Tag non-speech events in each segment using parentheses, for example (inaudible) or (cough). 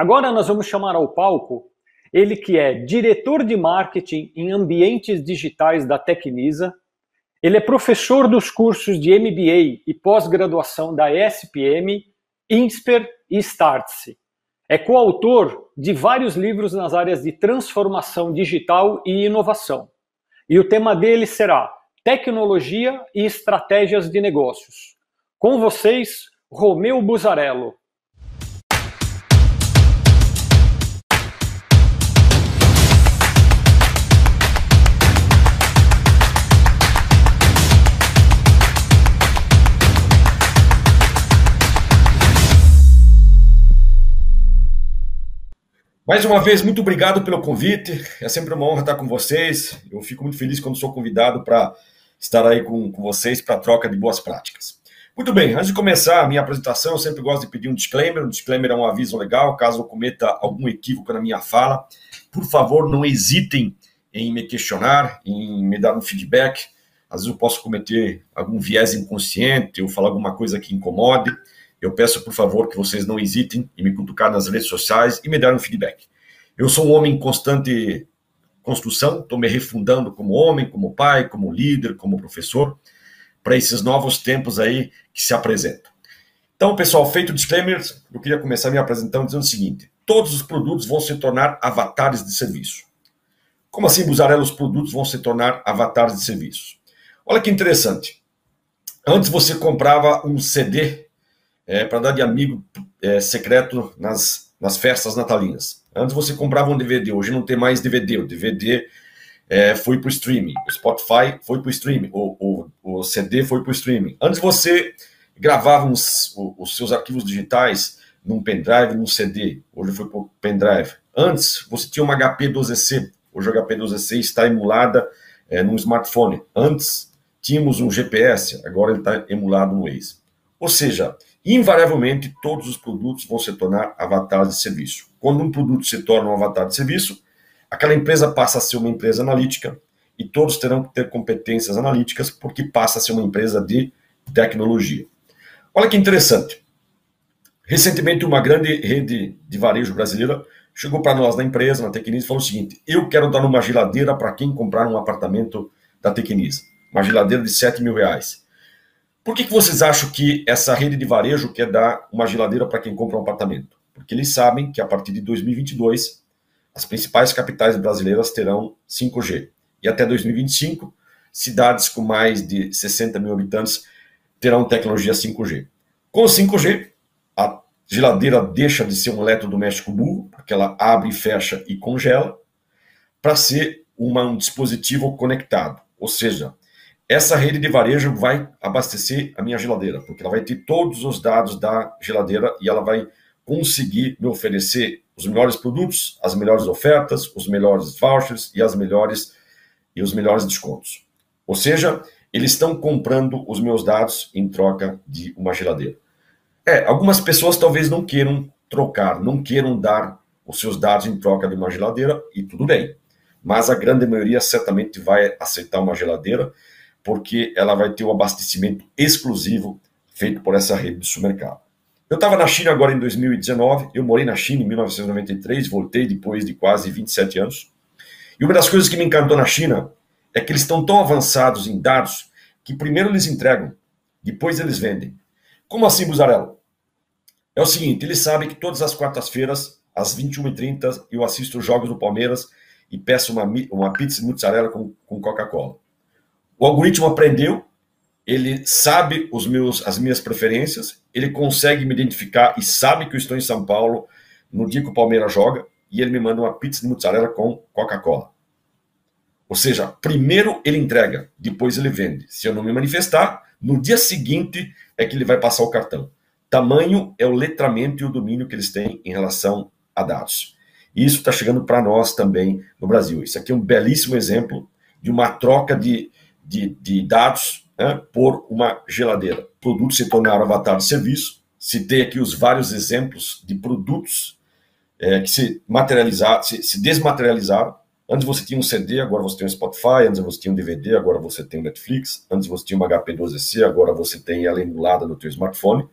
Agora nós vamos chamar ao palco ele que é diretor de marketing em ambientes digitais da Tecnisa. Ele é professor dos cursos de MBA e pós-graduação da ESPM, INSPER e Startse. É coautor de vários livros nas áreas de transformação digital e inovação. E o tema dele será Tecnologia e Estratégias de Negócios. Com vocês, Romeu Buzarello. Mais uma vez, muito obrigado pelo convite. É sempre uma honra estar com vocês. Eu fico muito feliz quando sou convidado para estar aí com, com vocês para troca de boas práticas. Muito bem, antes de começar a minha apresentação, eu sempre gosto de pedir um disclaimer. Um disclaimer é um aviso legal, caso eu cometa algum equívoco na minha fala. Por favor, não hesitem em me questionar, em me dar um feedback. Às vezes eu posso cometer algum viés inconsciente ou falar alguma coisa que incomode. Eu peço, por favor, que vocês não hesitem em me cutucar nas redes sociais e me dar um feedback. Eu sou um homem em constante construção, estou me refundando como homem, como pai, como líder, como professor, para esses novos tempos aí que se apresentam. Então, pessoal, feito o disclaimer, eu queria começar minha apresentação dizendo o seguinte: todos os produtos vão se tornar avatares de serviço. Como assim, Buzarello, os produtos vão se tornar avatares de serviço? Olha que interessante. Antes você comprava um CD é, para dar de amigo é, secreto nas, nas festas natalinas. Antes você comprava um DVD, hoje não tem mais DVD. O DVD é, foi para o streaming, o Spotify foi para o streaming, o, o, o CD foi para o streaming. Antes você gravava uns, os seus arquivos digitais num pendrive, num CD, hoje foi para o pendrive. Antes você tinha uma HP 12C, hoje a HP 12C está emulada é, num smartphone. Antes tínhamos um GPS, agora ele está emulado no Waze. Ou seja, invariavelmente todos os produtos vão se tornar avatares de serviço. Quando um produto se torna um avatar de serviço, aquela empresa passa a ser uma empresa analítica e todos terão que ter competências analíticas porque passa a ser uma empresa de tecnologia. Olha que interessante. Recentemente, uma grande rede de varejo brasileira chegou para nós na empresa, na Tecnisa, e falou o seguinte: eu quero dar uma geladeira para quem comprar um apartamento da Tecnisa. Uma geladeira de 7 mil reais. Por que, que vocês acham que essa rede de varejo quer dar uma geladeira para quem compra um apartamento? Porque eles sabem que a partir de 2022 as principais capitais brasileiras terão 5G. E até 2025, cidades com mais de 60 mil habitantes terão tecnologia 5G. Com 5G, a geladeira deixa de ser um eletrodoméstico burro, porque ela abre, fecha e congela, para ser uma, um dispositivo conectado. Ou seja, essa rede de varejo vai abastecer a minha geladeira, porque ela vai ter todos os dados da geladeira e ela vai conseguir me oferecer os melhores produtos, as melhores ofertas, os melhores vouchers e as melhores e os melhores descontos. Ou seja, eles estão comprando os meus dados em troca de uma geladeira. É, algumas pessoas talvez não queiram trocar, não queiram dar os seus dados em troca de uma geladeira e tudo bem. Mas a grande maioria certamente vai aceitar uma geladeira porque ela vai ter o um abastecimento exclusivo feito por essa rede de supermercado. Eu estava na China agora em 2019, eu morei na China em 1993, voltei depois de quase 27 anos. E uma das coisas que me encantou na China é que eles estão tão avançados em dados que primeiro eles entregam, depois eles vendem. Como assim, Buzarello? É o seguinte, eles sabem que todas as quartas-feiras, às 21h30, eu assisto os jogos do Palmeiras e peço uma, uma pizza de mozzarella com, com Coca-Cola. O algoritmo aprendeu, ele sabe os meus, as minhas preferências, ele consegue me identificar e sabe que eu estou em São Paulo no dia que o Palmeiras joga e ele me manda uma pizza de mozzarella com Coca-Cola. Ou seja, primeiro ele entrega, depois ele vende. Se eu não me manifestar, no dia seguinte é que ele vai passar o cartão. Tamanho é o letramento e o domínio que eles têm em relação a dados. E isso está chegando para nós também no Brasil. Isso aqui é um belíssimo exemplo de uma troca de de, de dados né, por uma geladeira. Produtos se tornaram avatar de serviço. Citei aqui os vários exemplos de produtos é, que se materializaram, se, se, desmaterializaram. Antes você tinha um CD, agora você tem um Spotify. Antes você tinha um DVD, agora você tem um Netflix. Antes você tinha uma HP12C, agora você tem ela emulada no teu smartphone.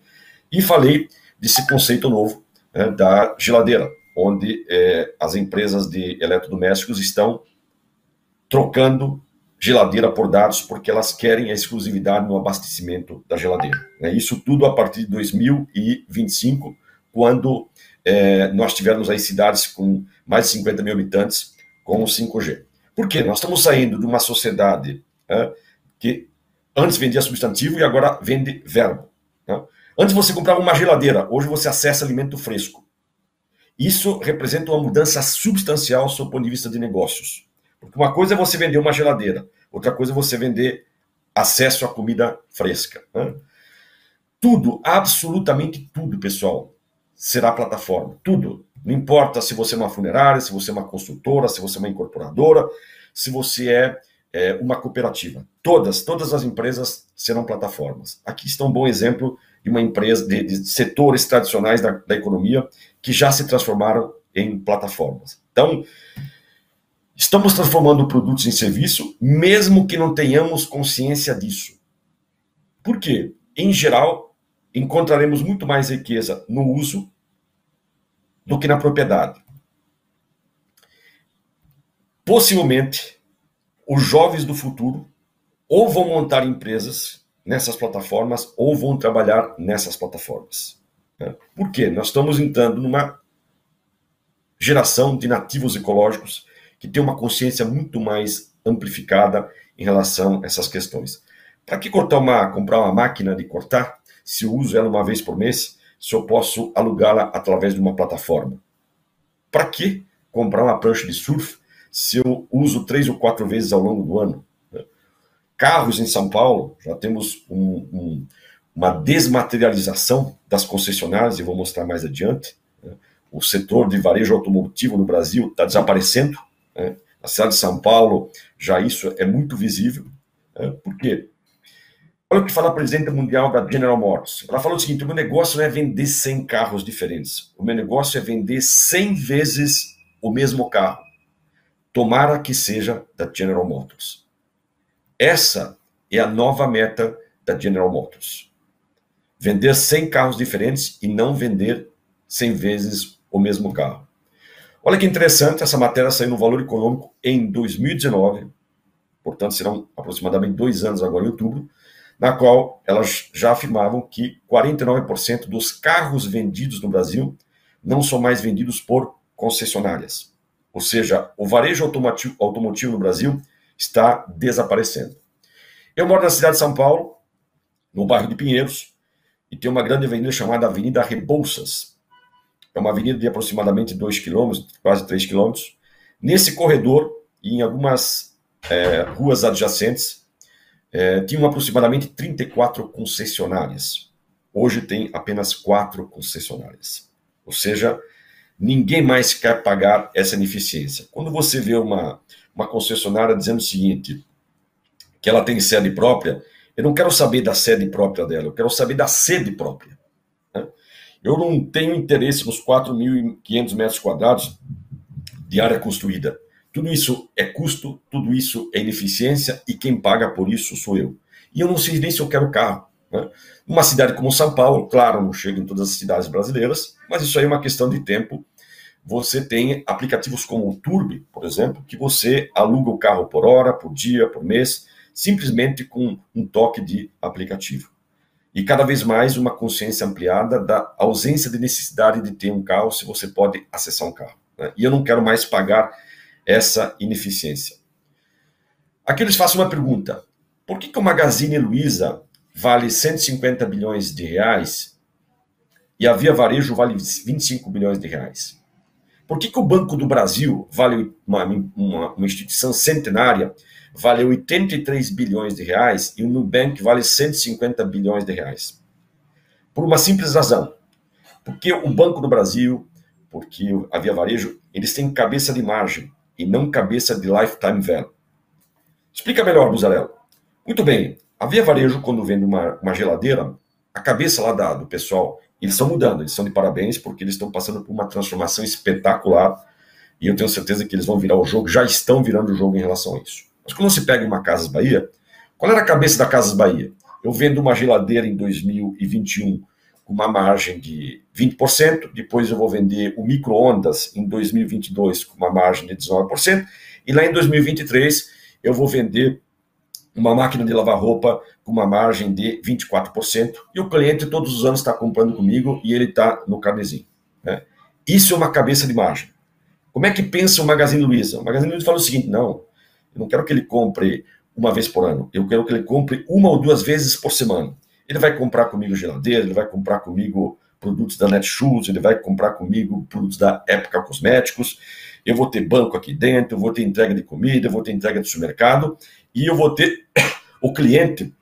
E falei desse conceito novo né, da geladeira, onde é, as empresas de eletrodomésticos estão trocando geladeira por dados porque elas querem a exclusividade no abastecimento da geladeira. Né? Isso tudo a partir de 2025, quando é, nós tivermos aí cidades com mais de 50 mil habitantes com o 5G. Por quê? Nós estamos saindo de uma sociedade é, que antes vendia substantivo e agora vende verbo. Né? Antes você comprava uma geladeira, hoje você acessa alimento fresco. Isso representa uma mudança substancial do ponto de vista de negócios. Porque uma coisa é você vender uma geladeira, outra coisa é você vender acesso à comida fresca. Né? Tudo, absolutamente tudo, pessoal, será plataforma. Tudo. Não importa se você é uma funerária, se você é uma construtora, se você é uma incorporadora, se você é, é uma cooperativa. Todas, todas as empresas serão plataformas. Aqui está um bom exemplo de uma empresa, de, de setores tradicionais da, da economia que já se transformaram em plataformas. Então, Estamos transformando produtos em serviço, mesmo que não tenhamos consciência disso. Por quê? Em geral, encontraremos muito mais riqueza no uso do que na propriedade. Possivelmente, os jovens do futuro ou vão montar empresas nessas plataformas ou vão trabalhar nessas plataformas. Né? Por quê? Nós estamos entrando numa geração de nativos ecológicos que tem uma consciência muito mais amplificada em relação a essas questões. Para que cortar uma, comprar uma máquina de cortar, se eu uso ela uma vez por mês, se eu posso alugá-la através de uma plataforma? Para que comprar uma prancha de surf se eu uso três ou quatro vezes ao longo do ano? Carros em São Paulo, já temos um, um, uma desmaterialização das concessionárias, e vou mostrar mais adiante. O setor de varejo automotivo no Brasil está desaparecendo. Né? Na cidade de São Paulo, já isso é muito visível. Né? Por quê? Olha o que fala a presidenta mundial da General Motors. Ela falou o seguinte: o meu negócio não é vender 100 carros diferentes. O meu negócio é vender 100 vezes o mesmo carro. Tomara que seja da General Motors. Essa é a nova meta da General Motors. Vender 100 carros diferentes e não vender 100 vezes o mesmo carro. Olha que interessante, essa matéria saiu no Valor Econômico em 2019, portanto serão aproximadamente dois anos agora em outubro, na qual elas já afirmavam que 49% dos carros vendidos no Brasil não são mais vendidos por concessionárias. Ou seja, o varejo automotivo, automotivo no Brasil está desaparecendo. Eu moro na cidade de São Paulo, no bairro de Pinheiros, e tem uma grande avenida chamada Avenida Rebouças. É uma avenida de aproximadamente 2 quilômetros, quase 3 quilômetros. Nesse corredor, e em algumas é, ruas adjacentes, é, tinham aproximadamente 34 concessionárias. Hoje tem apenas quatro concessionárias. Ou seja, ninguém mais quer pagar essa ineficiência. Quando você vê uma, uma concessionária dizendo o seguinte, que ela tem sede própria, eu não quero saber da sede própria dela, eu quero saber da sede própria. Eu não tenho interesse nos 4.500 metros quadrados de área construída. Tudo isso é custo, tudo isso é ineficiência e quem paga por isso sou eu. E eu não sei nem se eu quero carro. Né? Uma cidade como São Paulo, claro, não chega em todas as cidades brasileiras, mas isso aí é uma questão de tempo. Você tem aplicativos como o Turbi, por exemplo, que você aluga o carro por hora, por dia, por mês, simplesmente com um toque de aplicativo e cada vez mais uma consciência ampliada da ausência de necessidade de ter um carro se você pode acessar um carro. Né? E eu não quero mais pagar essa ineficiência. Aqui eles faço uma pergunta: por que, que o Magazine Luiza vale 150 bilhões de reais e a Via Varejo vale 25 bilhões de reais? Por que, que o Banco do Brasil vale uma, uma, uma instituição centenária vale 83 bilhões de reais e o Nubank vale 150 bilhões de reais. Por uma simples razão. Porque o Banco do Brasil, porque a Via Varejo, eles têm cabeça de margem e não cabeça de lifetime value. Explica melhor, Buzarello. Muito bem, a Via Varejo, quando vende uma, uma geladeira, a cabeça lá da, do pessoal, eles estão mudando, eles estão de parabéns porque eles estão passando por uma transformação espetacular e eu tenho certeza que eles vão virar o jogo, já estão virando o jogo em relação a isso. Mas quando você pega uma Casas Bahia, qual era a cabeça da Casas Bahia? Eu vendo uma geladeira em 2021 com uma margem de 20%, depois eu vou vender o micro-ondas em 2022 com uma margem de 19%, e lá em 2023 eu vou vender uma máquina de lavar roupa com uma margem de 24%, e o cliente todos os anos está comprando comigo e ele está no carnezinho. Né? Isso é uma cabeça de margem. Como é que pensa o Magazine Luiza? O Magazine Luiza fala o seguinte: não, eu não quero que ele compre uma vez por ano, eu quero que ele compre uma ou duas vezes por semana. Ele vai comprar comigo geladeira, ele vai comprar comigo produtos da Netshoes, ele vai comprar comigo produtos da Época Cosméticos, eu vou ter banco aqui dentro, eu vou ter entrega de comida, eu vou ter entrega de supermercado, e eu vou ter (coughs) o cliente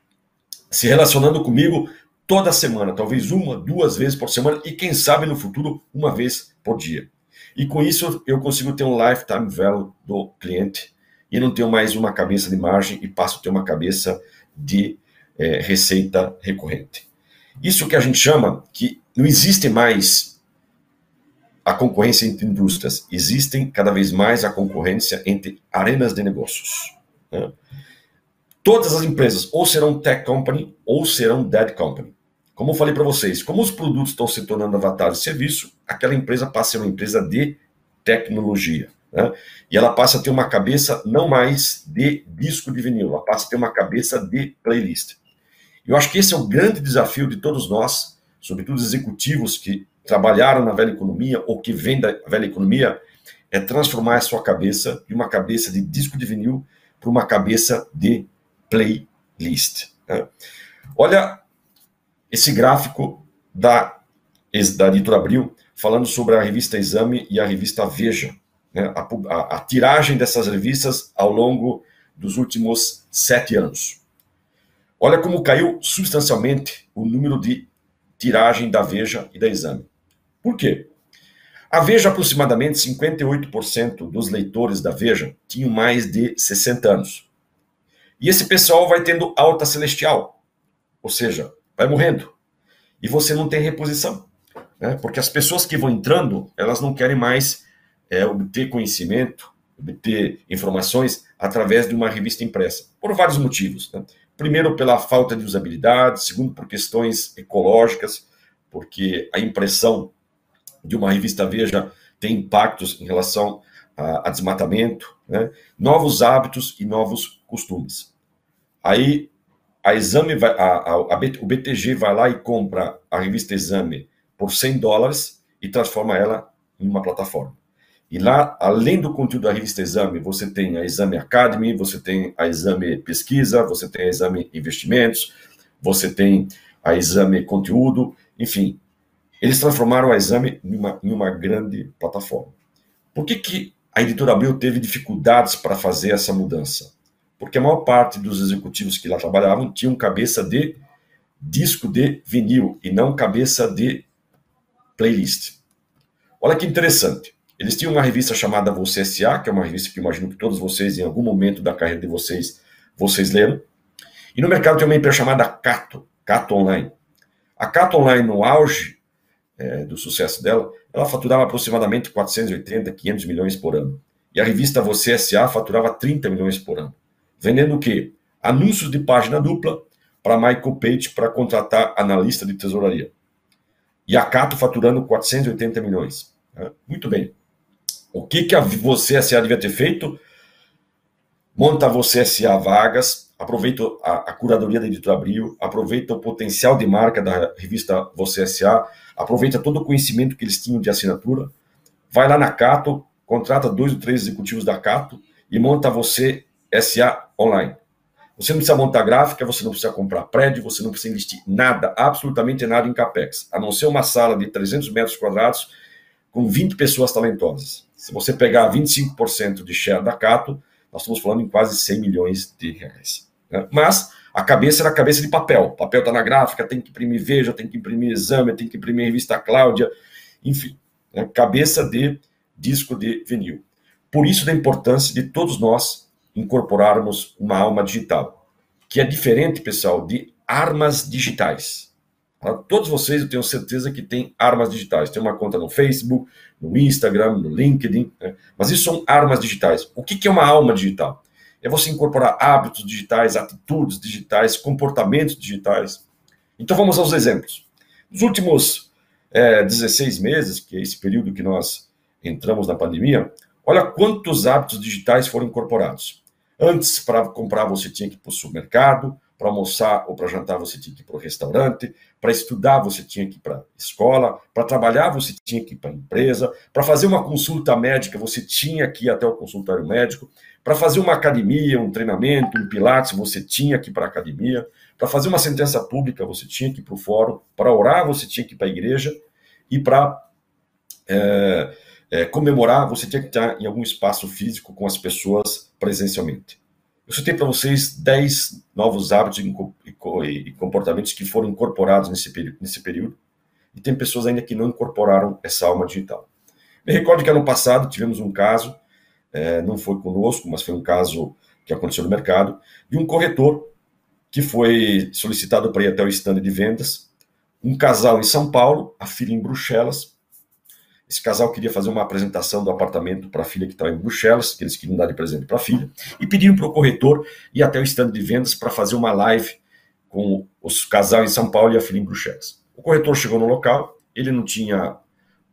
se relacionando comigo toda semana, talvez uma, duas vezes por semana, e quem sabe no futuro, uma vez por dia. E com isso eu consigo ter um lifetime value do cliente e não tenho mais uma cabeça de margem e passo a ter uma cabeça de é, receita recorrente. Isso que a gente chama que não existe mais a concorrência entre indústrias, existem cada vez mais a concorrência entre arenas de negócios. Né? Todas as empresas ou serão tech company ou serão dead company. Como eu falei para vocês, como os produtos estão se tornando avatares de serviço, aquela empresa passa a ser uma empresa de tecnologia. Né? E ela passa a ter uma cabeça não mais de disco de vinil, ela passa a ter uma cabeça de playlist. Eu acho que esse é o grande desafio de todos nós, sobretudo executivos que trabalharam na velha economia ou que vêm da velha economia, é transformar a sua cabeça de uma cabeça de disco de vinil para uma cabeça de playlist. Né? Olha esse gráfico da, da editora Abril, falando sobre a revista Exame e a revista Veja, né, a, a, a tiragem dessas revistas ao longo dos últimos sete anos. Olha como caiu substancialmente o número de tiragem da Veja e da Exame. Por quê? A Veja, aproximadamente 58% dos leitores da Veja tinham mais de 60 anos. E esse pessoal vai tendo alta celestial, ou seja, vai morrendo. E você não tem reposição. Né? Porque as pessoas que vão entrando, elas não querem mais é, obter conhecimento, obter informações através de uma revista impressa, por vários motivos. Né? Primeiro, pela falta de usabilidade, segundo, por questões ecológicas, porque a impressão de uma revista Veja tem impactos em relação a, a desmatamento, né? novos hábitos e novos costumes. Aí a Exame vai, a, a, o BTG vai lá e compra a revista Exame por 100 dólares e transforma ela em uma plataforma. E lá, além do conteúdo da revista Exame, você tem a Exame Academy, você tem a Exame Pesquisa, você tem a Exame Investimentos, você tem a Exame Conteúdo, enfim. Eles transformaram a Exame em uma, em uma grande plataforma. Por que, que a editora Abril teve dificuldades para fazer essa mudança? porque a maior parte dos executivos que lá trabalhavam tinham cabeça de disco de vinil e não cabeça de playlist. Olha que interessante. Eles tinham uma revista chamada Você S.A., que é uma revista que imagino que todos vocês, em algum momento da carreira de vocês, vocês leram. E no mercado tem uma empresa chamada Cato, Cato Online. A Cato Online, no auge é, do sucesso dela, ela faturava aproximadamente 480, 500 milhões por ano. E a revista Você S.A. faturava 30 milhões por ano. Vendendo o quê? Anúncios de página dupla para Michael Page para contratar analista de tesouraria. E a Cato faturando 480 milhões. Né? Muito bem. O que, que a Você SA devia ter feito? Monta Você SA vagas, aproveita a, a curadoria da Editora Abril, aproveita o potencial de marca da revista Você SA, aproveita todo o conhecimento que eles tinham de assinatura, vai lá na Cato, contrata dois ou três executivos da Cato e monta você SA online. Você não precisa montar gráfica, você não precisa comprar prédio, você não precisa investir nada, absolutamente nada em capex, a não ser uma sala de 300 metros quadrados com 20 pessoas talentosas. Se você pegar 25% de share da Cato, nós estamos falando em quase 100 milhões de reais. Né? Mas a cabeça era a cabeça de papel. O papel está na gráfica, tem que imprimir Veja, tem que imprimir Exame, tem que imprimir Revista Cláudia, enfim. Né? Cabeça de disco de vinil. Por isso da importância de todos nós incorporarmos uma alma digital, que é diferente, pessoal, de armas digitais. Todos vocês, eu tenho certeza que tem armas digitais. Tem uma conta no Facebook, no Instagram, no LinkedIn, né? mas isso são armas digitais. O que é uma alma digital? É você incorporar hábitos digitais, atitudes digitais, comportamentos digitais. Então vamos aos exemplos. Nos últimos é, 16 meses, que é esse período que nós entramos na pandemia, olha quantos hábitos digitais foram incorporados. Antes, para comprar, você tinha que ir para o supermercado, para almoçar ou para jantar, você tinha que ir para o restaurante, para estudar, você tinha que ir para a escola, para trabalhar, você tinha que ir para a empresa, para fazer uma consulta médica, você tinha que ir até o consultório médico, para fazer uma academia, um treinamento, um pilates, você tinha que ir para a academia, para fazer uma sentença pública, você tinha que ir para o fórum, para orar, você tinha que ir para a igreja, e para é, é, comemorar, você tinha que estar em algum espaço físico com as pessoas presencialmente. Eu citei para vocês 10 novos hábitos e comportamentos que foram incorporados nesse período, nesse período, e tem pessoas ainda que não incorporaram essa alma digital. Me recordo que ano passado tivemos um caso, é, não foi conosco, mas foi um caso que aconteceu no mercado, de um corretor que foi solicitado para ir até o stand de vendas, um casal em São Paulo, a filha em Bruxelas, esse casal queria fazer uma apresentação do apartamento para a filha que estava em Bruxelas, que eles queriam dar de presente para a filha, e pediram para o corretor ir até o stand de vendas para fazer uma live com os casal em São Paulo e a filha em Bruxelas. O corretor chegou no local, ele não tinha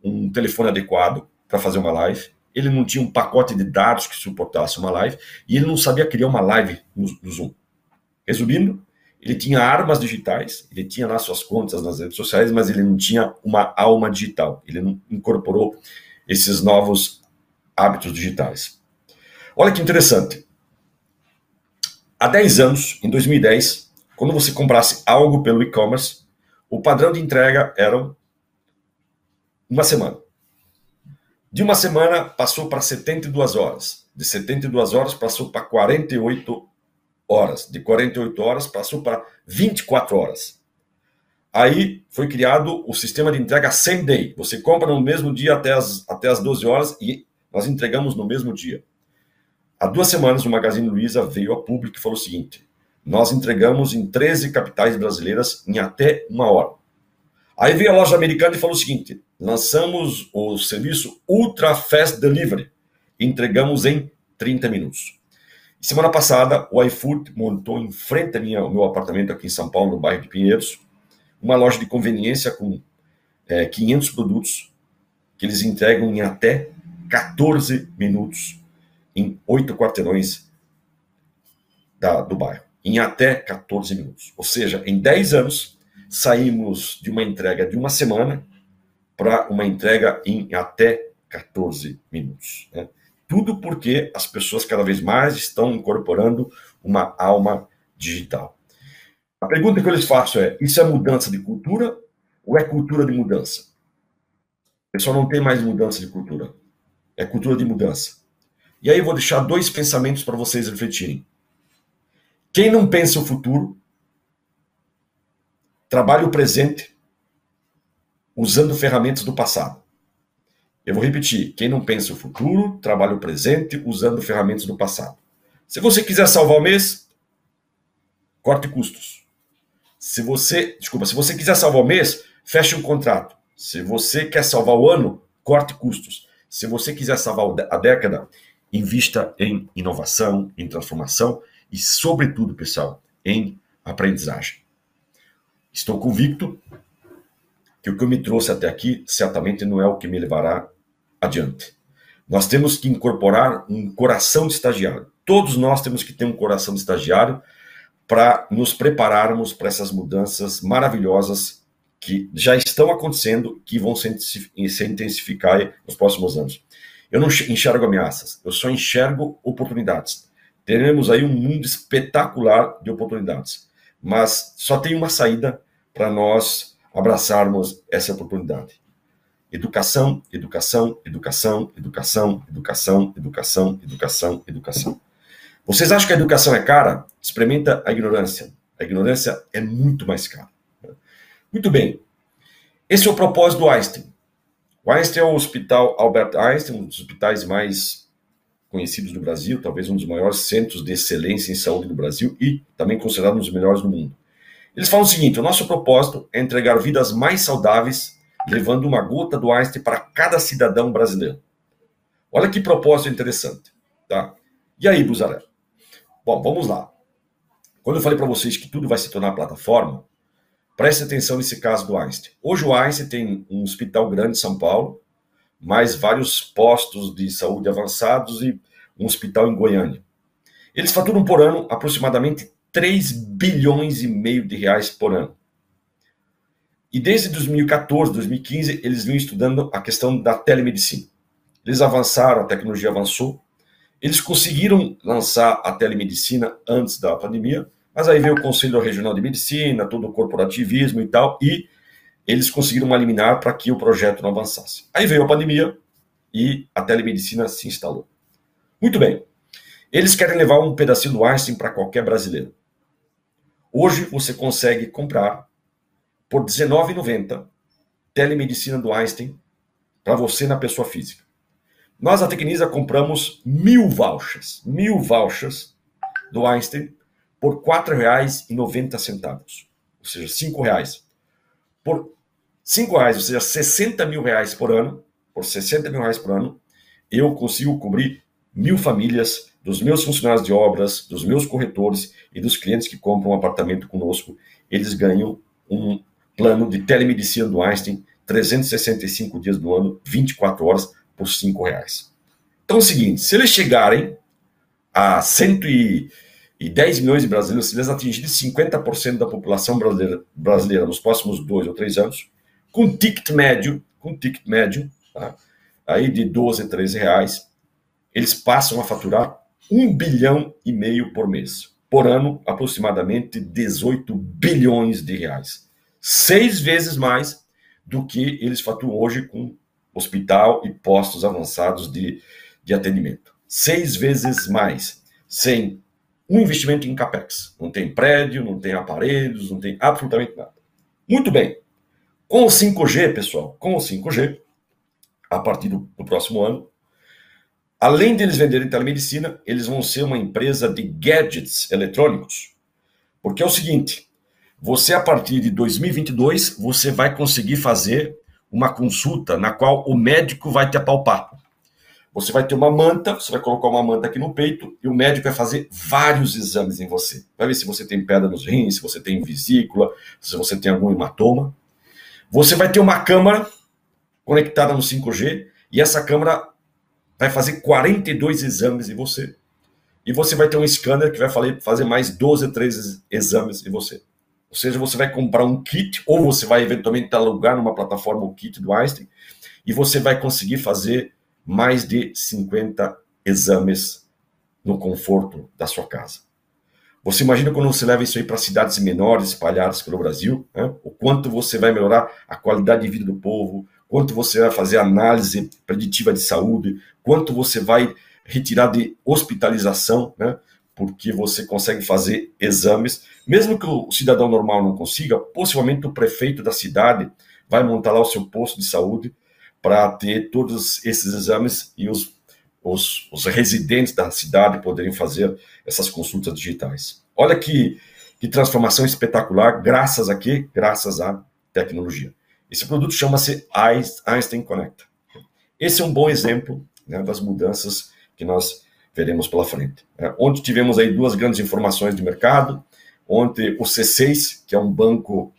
um telefone adequado para fazer uma live, ele não tinha um pacote de dados que suportasse uma live, e ele não sabia criar uma live no, no Zoom. Resumindo, ele tinha armas digitais, ele tinha lá suas contas nas redes sociais, mas ele não tinha uma alma digital. Ele não incorporou esses novos hábitos digitais. Olha que interessante. Há 10 anos, em 2010, quando você comprasse algo pelo e-commerce, o padrão de entrega era uma semana. De uma semana passou para 72 horas. De 72 horas passou para 48 horas. De 48 horas passou para 24 horas. Aí foi criado o sistema de entrega same day. Você compra no mesmo dia até as, até as 12 horas e nós entregamos no mesmo dia. Há duas semanas, o Magazine Luiza veio a público e falou o seguinte: nós entregamos em 13 capitais brasileiras em até uma hora. Aí veio a loja americana e falou o seguinte: lançamos o serviço Ultra Fast Delivery. Entregamos em 30 minutos. Semana passada, o iFood montou em frente ao meu apartamento aqui em São Paulo, no bairro de Pinheiros, uma loja de conveniência com é, 500 produtos que eles entregam em até 14 minutos, em oito quarteirões da, do bairro. Em até 14 minutos. Ou seja, em 10 anos, saímos de uma entrega de uma semana para uma entrega em até 14 minutos. Né? Tudo porque as pessoas cada vez mais estão incorporando uma alma digital. A pergunta que eu lhes faço é: isso é mudança de cultura ou é cultura de mudança? O pessoal não tem mais mudança de cultura. É cultura de mudança. E aí eu vou deixar dois pensamentos para vocês refletirem. Quem não pensa o futuro, trabalha o presente usando ferramentas do passado. Eu vou repetir: quem não pensa o futuro, trabalha o presente usando ferramentas do passado. Se você quiser salvar o mês, corte custos. Se você, desculpa, se você quiser salvar o mês, feche um contrato. Se você quer salvar o ano, corte custos. Se você quiser salvar a década, invista em inovação, em transformação e, sobretudo, pessoal, em aprendizagem. Estou convicto que o que eu me trouxe até aqui certamente não é o que me levará adiante. Nós temos que incorporar um coração de estagiário. Todos nós temos que ter um coração de estagiário para nos prepararmos para essas mudanças maravilhosas que já estão acontecendo, que vão se intensificar nos próximos anos. Eu não enxergo ameaças, eu só enxergo oportunidades. Teremos aí um mundo espetacular de oportunidades, mas só tem uma saída para nós abraçarmos essa oportunidade. Educação, educação, educação, educação, educação, educação, educação, educação. Vocês acham que a educação é cara? Experimenta a ignorância. A ignorância é muito mais cara. Muito bem. Esse é o propósito do Einstein. O Einstein é o Hospital Albert Einstein, um dos hospitais mais conhecidos do Brasil, talvez um dos maiores centros de excelência em saúde do Brasil e também considerado um dos melhores do mundo. Eles falam o seguinte: o nosso propósito é entregar vidas mais saudáveis, levando uma gota do Einstein para cada cidadão brasileiro. Olha que propósito interessante, tá? E aí, Buzaré? Bom, vamos lá. Quando eu falei para vocês que tudo vai se tornar plataforma, Preste atenção nesse caso do Einstein. Hoje o Einstein tem um hospital grande em São Paulo, mais vários postos de saúde avançados e um hospital em Goiânia. Eles faturam por ano aproximadamente 3 bilhões e meio de reais por ano. E desde 2014, 2015, eles vinham estudando a questão da telemedicina. Eles avançaram, a tecnologia avançou. Eles conseguiram lançar a telemedicina antes da pandemia, mas aí veio o Conselho Regional de Medicina, todo o corporativismo e tal, e eles conseguiram eliminar para que o projeto não avançasse. Aí veio a pandemia e a telemedicina se instalou. Muito bem. Eles querem levar um pedacinho do Einstein para qualquer brasileiro. Hoje você consegue comprar por R$19,90 telemedicina do Einstein para você na pessoa física. Nós, a Tecnisa, compramos mil vouchers, mil vouchers do Einstein por R$ 4,90, ou seja, R$ reais. Por R$ reais, ou seja, 60 mil reais por ano, por 60 mil reais por ano, eu consigo cobrir mil famílias dos meus funcionários de obras, dos meus corretores e dos clientes que compram um apartamento conosco. Eles ganham um plano de telemedicina do Einstein, 365 dias do ano, 24 horas, por R$ reais. Então é o seguinte, se eles chegarem a 100 e e 10 milhões de brasileiros, se eles atingirem 50% da população brasileira, brasileira nos próximos dois ou três anos, com ticket médio, com ticket médio, tá? aí de 12, 13 reais, eles passam a faturar 1 bilhão e meio por mês. Por ano, aproximadamente 18 bilhões de reais. Seis vezes mais do que eles faturam hoje com hospital e postos avançados de, de atendimento. Seis vezes mais, sem um investimento em capex. Não tem prédio, não tem aparelhos, não tem absolutamente nada. Muito bem. Com o 5G, pessoal, com o 5G, a partir do, do próximo ano, além de eles venderem telemedicina, eles vão ser uma empresa de gadgets eletrônicos. Porque é o seguinte, você a partir de 2022, você vai conseguir fazer uma consulta na qual o médico vai te apalpar. Você vai ter uma manta, você vai colocar uma manta aqui no peito e o médico vai fazer vários exames em você. Vai ver se você tem pedra nos rins, se você tem vesícula, se você tem algum hematoma. Você vai ter uma câmera conectada no 5G e essa câmera vai fazer 42 exames em você. E você vai ter um scanner que vai fazer mais 12, 13 exames em você. Ou seja, você vai comprar um kit, ou você vai eventualmente alugar numa plataforma o kit do Einstein, e você vai conseguir fazer mais de 50 exames no conforto da sua casa. Você imagina quando você leva isso aí para cidades menores espalhadas pelo Brasil, né? o quanto você vai melhorar a qualidade de vida do povo, quanto você vai fazer análise preditiva de saúde, quanto você vai retirar de hospitalização, né? porque você consegue fazer exames, mesmo que o cidadão normal não consiga, possivelmente o prefeito da cidade vai montar lá o seu posto de saúde para ter todos esses exames e os, os, os, residentes da cidade poderem fazer essas consultas digitais. Olha que, que transformação espetacular, graças a quê? Graças à tecnologia. Esse produto chama-se Einstein Connect. Esse é um bom exemplo né, das mudanças que nós veremos pela frente. É, ontem tivemos aí duas grandes informações de mercado. Ontem o C6, que é um banco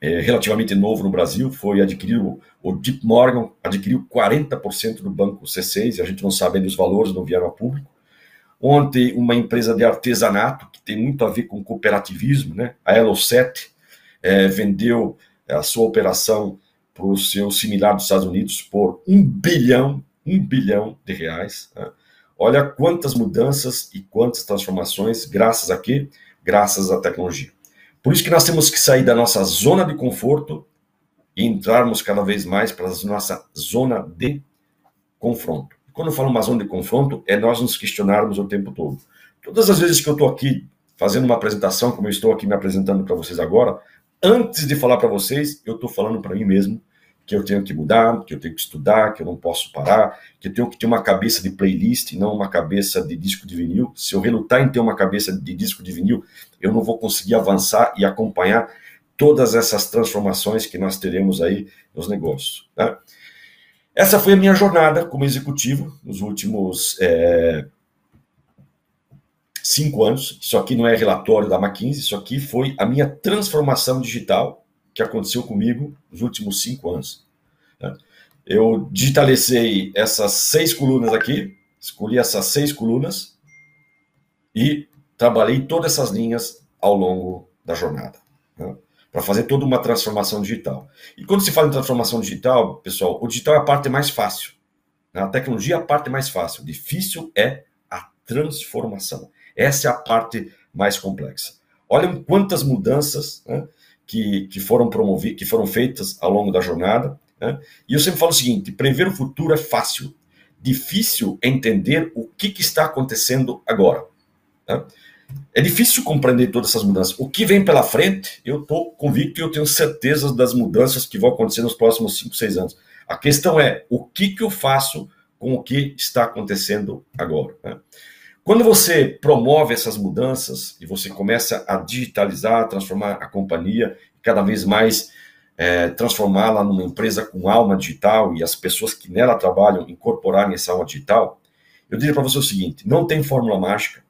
é, relativamente novo no Brasil, foi adquirido, o Deep Morgan adquiriu 40% do banco C6, e a gente não sabe ainda os valores, não vieram a público. Ontem, uma empresa de artesanato, que tem muito a ver com cooperativismo, né? a Elo7, é, vendeu a sua operação para o seu similar dos Estados Unidos por um bilhão, um bilhão de reais. Né? Olha quantas mudanças e quantas transformações, graças a quê? Graças à tecnologia. Por isso que nós temos que sair da nossa zona de conforto e entrarmos cada vez mais para a nossa zona de confronto. Quando eu falo uma zona de confronto, é nós nos questionarmos o tempo todo. Todas as vezes que eu estou aqui fazendo uma apresentação, como eu estou aqui me apresentando para vocês agora, antes de falar para vocês, eu estou falando para mim mesmo que eu tenho que mudar, que eu tenho que estudar, que eu não posso parar, que eu tenho que ter uma cabeça de playlist, não uma cabeça de disco de vinil. Se eu relutar em ter uma cabeça de disco de vinil, eu não vou conseguir avançar e acompanhar todas essas transformações que nós teremos aí nos negócios. Né? Essa foi a minha jornada como executivo nos últimos é, cinco anos. Isso aqui não é relatório da McKinsey, isso aqui foi a minha transformação digital que aconteceu comigo nos últimos cinco anos. Né? Eu digitalizei essas seis colunas aqui, escolhi essas seis colunas e trabalhei todas essas linhas ao longo da jornada. Né? Para fazer toda uma transformação digital. E quando se fala em transformação digital, pessoal, o digital é a parte mais fácil. Né? A tecnologia é a parte mais fácil. Difícil é a transformação. Essa é a parte mais complexa. Olhem quantas mudanças né, que, que foram promovidas, que foram feitas ao longo da jornada. Né? E eu sempre falo o seguinte: prever o futuro é fácil, difícil entender o que, que está acontecendo agora. Né? É difícil compreender todas essas mudanças. O que vem pela frente, eu estou convicto e eu tenho certeza das mudanças que vão acontecer nos próximos 5, 6 anos. A questão é o que, que eu faço com o que está acontecendo agora. Né? Quando você promove essas mudanças e você começa a digitalizar, transformar a companhia, cada vez mais é, transformá-la numa empresa com alma digital e as pessoas que nela trabalham incorporarem essa alma digital, eu diria para você o seguinte: não tem fórmula mágica,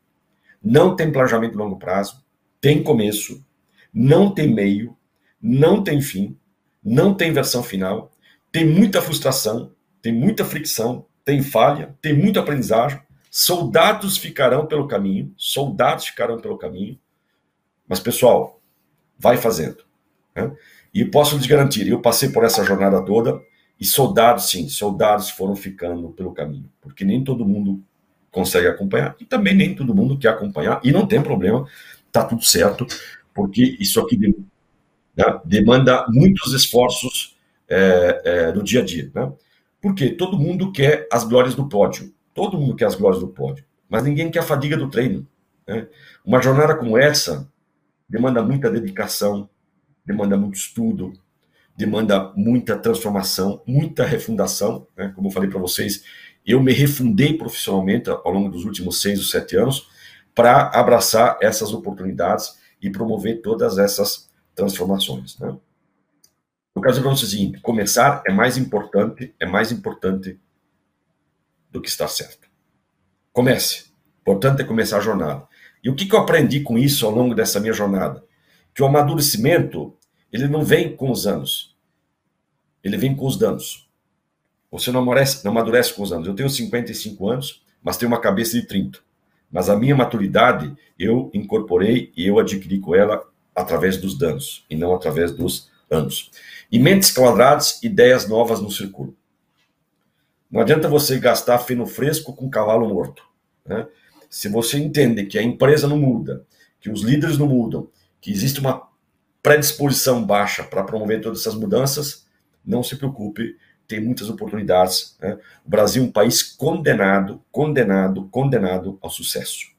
não tem planejamento de longo prazo, tem começo, não tem meio, não tem fim, não tem versão final, tem muita frustração, tem muita fricção, tem falha, tem muito aprendizagem Soldados ficarão pelo caminho, soldados ficarão pelo caminho, mas pessoal, vai fazendo. Né? E posso lhes garantir, eu passei por essa jornada toda e soldados, sim, soldados foram ficando pelo caminho, porque nem todo mundo consegue acompanhar e também nem todo mundo quer acompanhar e não tem problema, tá tudo certo, porque isso aqui né, demanda muitos esforços é, é, do dia a dia, né? Porque todo mundo quer as glórias do pódio. Todo mundo quer as glórias do pódio, mas ninguém quer a fadiga do treino. Né? Uma jornada como essa demanda muita dedicação, demanda muito estudo, demanda muita transformação, muita refundação. Né? Como eu falei para vocês, eu me refundei profissionalmente ao longo dos últimos seis ou sete anos para abraçar essas oportunidades e promover todas essas transformações. Né? Eu quero dizer vocês o seguinte: começar é mais importante, é mais importante do que está certo. Comece. Importante é começar a jornada. E o que, eu aprendi com isso ao longo dessa minha jornada? Que o amadurecimento, ele não vem com os anos. Ele vem com os danos. Você não amadurece, não amadurece com os anos. Eu tenho 55 anos, mas tenho uma cabeça de 30. Mas a minha maturidade, eu incorporei e eu adquiri com ela através dos danos, e não através dos anos. E mentes quadradas, ideias novas no circulo. Não adianta você gastar feno fresco com cavalo morto. Né? Se você entende que a empresa não muda, que os líderes não mudam, que existe uma predisposição baixa para promover todas essas mudanças, não se preocupe, tem muitas oportunidades. Né? O Brasil é um país condenado, condenado, condenado ao sucesso.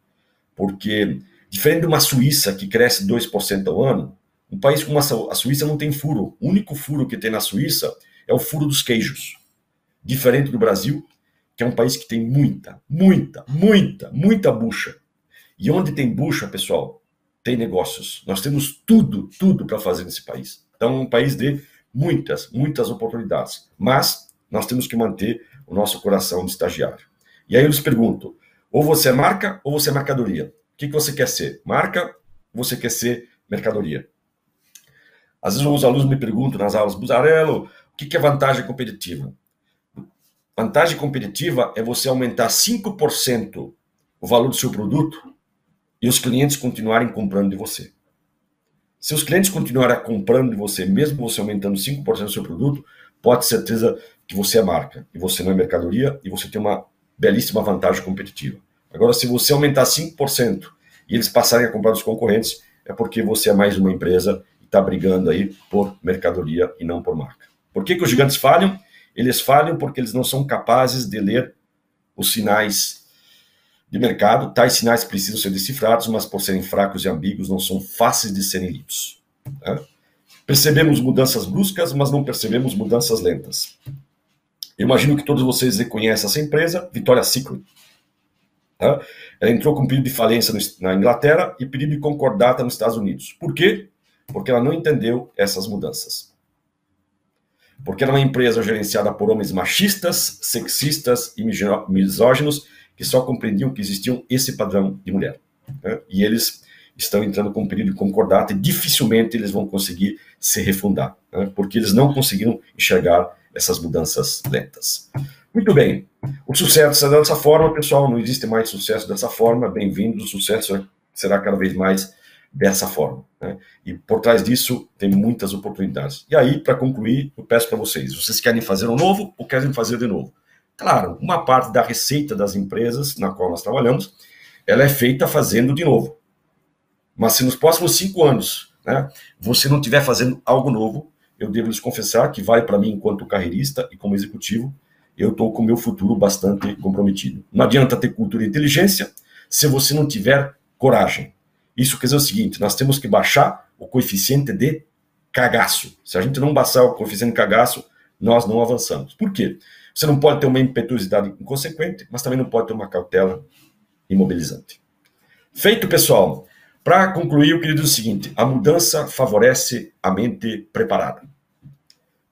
Porque, diferente de uma Suíça que cresce 2% ao ano, um país como a Suíça não tem furo. O único furo que tem na Suíça é o furo dos queijos diferente do Brasil, que é um país que tem muita, muita, muita, muita bucha. E onde tem bucha, pessoal, tem negócios. Nós temos tudo, tudo para fazer nesse país. Então, é um país de muitas, muitas oportunidades. Mas nós temos que manter o nosso coração de estagiário. E aí eu lhes pergunto: ou você é marca ou você é mercadoria? O que, que você quer ser? Marca ou você quer ser mercadoria? Às vezes os alunos me perguntam nas aulas, Buzarello, o que, que é vantagem competitiva? Vantagem competitiva é você aumentar 5% o valor do seu produto e os clientes continuarem comprando de você. Se os clientes continuarem comprando de você, mesmo você aumentando 5% do seu produto, pode ter certeza que você é marca e você não é mercadoria e você tem uma belíssima vantagem competitiva. Agora, se você aumentar 5% e eles passarem a comprar dos concorrentes, é porque você é mais uma empresa e está brigando aí por mercadoria e não por marca. Por que, que os gigantes falham? Eles falham porque eles não são capazes de ler os sinais de mercado. Tais sinais precisam ser decifrados, mas por serem fracos e ambíguos, não são fáceis de serem lidos. Tá? Percebemos mudanças bruscas, mas não percebemos mudanças lentas. Eu imagino que todos vocês reconhecem essa empresa, Victoria's Secret. Tá? Ela entrou com pedido de falência na Inglaterra e pedido de concordata nos Estados Unidos. Por quê? Porque ela não entendeu essas mudanças porque era uma empresa gerenciada por homens machistas, sexistas e misóginos que só compreendiam que existiam esse padrão de mulher. né? e eles estão entrando com um período de concordata e dificilmente eles vão conseguir se refundar, né? porque eles não conseguiram enxergar essas mudanças lentas. Muito bem, o sucesso é dessa forma, pessoal, não existe mais sucesso dessa forma, bem-vindo, o sucesso será cada vez mais dessa forma. Né? E por trás disso tem muitas oportunidades. E aí, para concluir, eu peço para vocês: vocês querem fazer um novo ou querem fazer de novo? Claro, uma parte da receita das empresas na qual nós trabalhamos, ela é feita fazendo de novo. Mas se nos próximos cinco anos né, você não estiver fazendo algo novo, eu devo lhes confessar que vai para mim, enquanto carreirista e como executivo, eu estou com o meu futuro bastante comprometido. Não adianta ter cultura e inteligência se você não tiver coragem. Isso quer dizer o seguinte: nós temos que baixar o coeficiente de cagaço. Se a gente não baixar o coeficiente de cagaço, nós não avançamos. Por quê? Você não pode ter uma impetuosidade inconsequente, mas também não pode ter uma cautela imobilizante. Feito, pessoal. Para concluir, eu queria dizer o seguinte: a mudança favorece a mente preparada.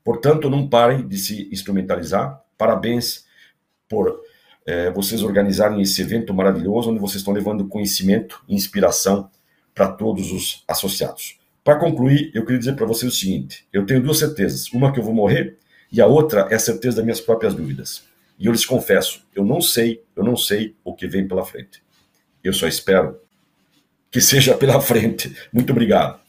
Portanto, não parem de se instrumentalizar. Parabéns por é, vocês organizarem esse evento maravilhoso, onde vocês estão levando conhecimento e inspiração para todos os associados. Para concluir, eu queria dizer para vocês o seguinte: eu tenho duas certezas. Uma que eu vou morrer e a outra é a certeza das minhas próprias dúvidas. E eu lhes confesso, eu não sei, eu não sei o que vem pela frente. Eu só espero que seja pela (laughs) frente. Muito obrigado.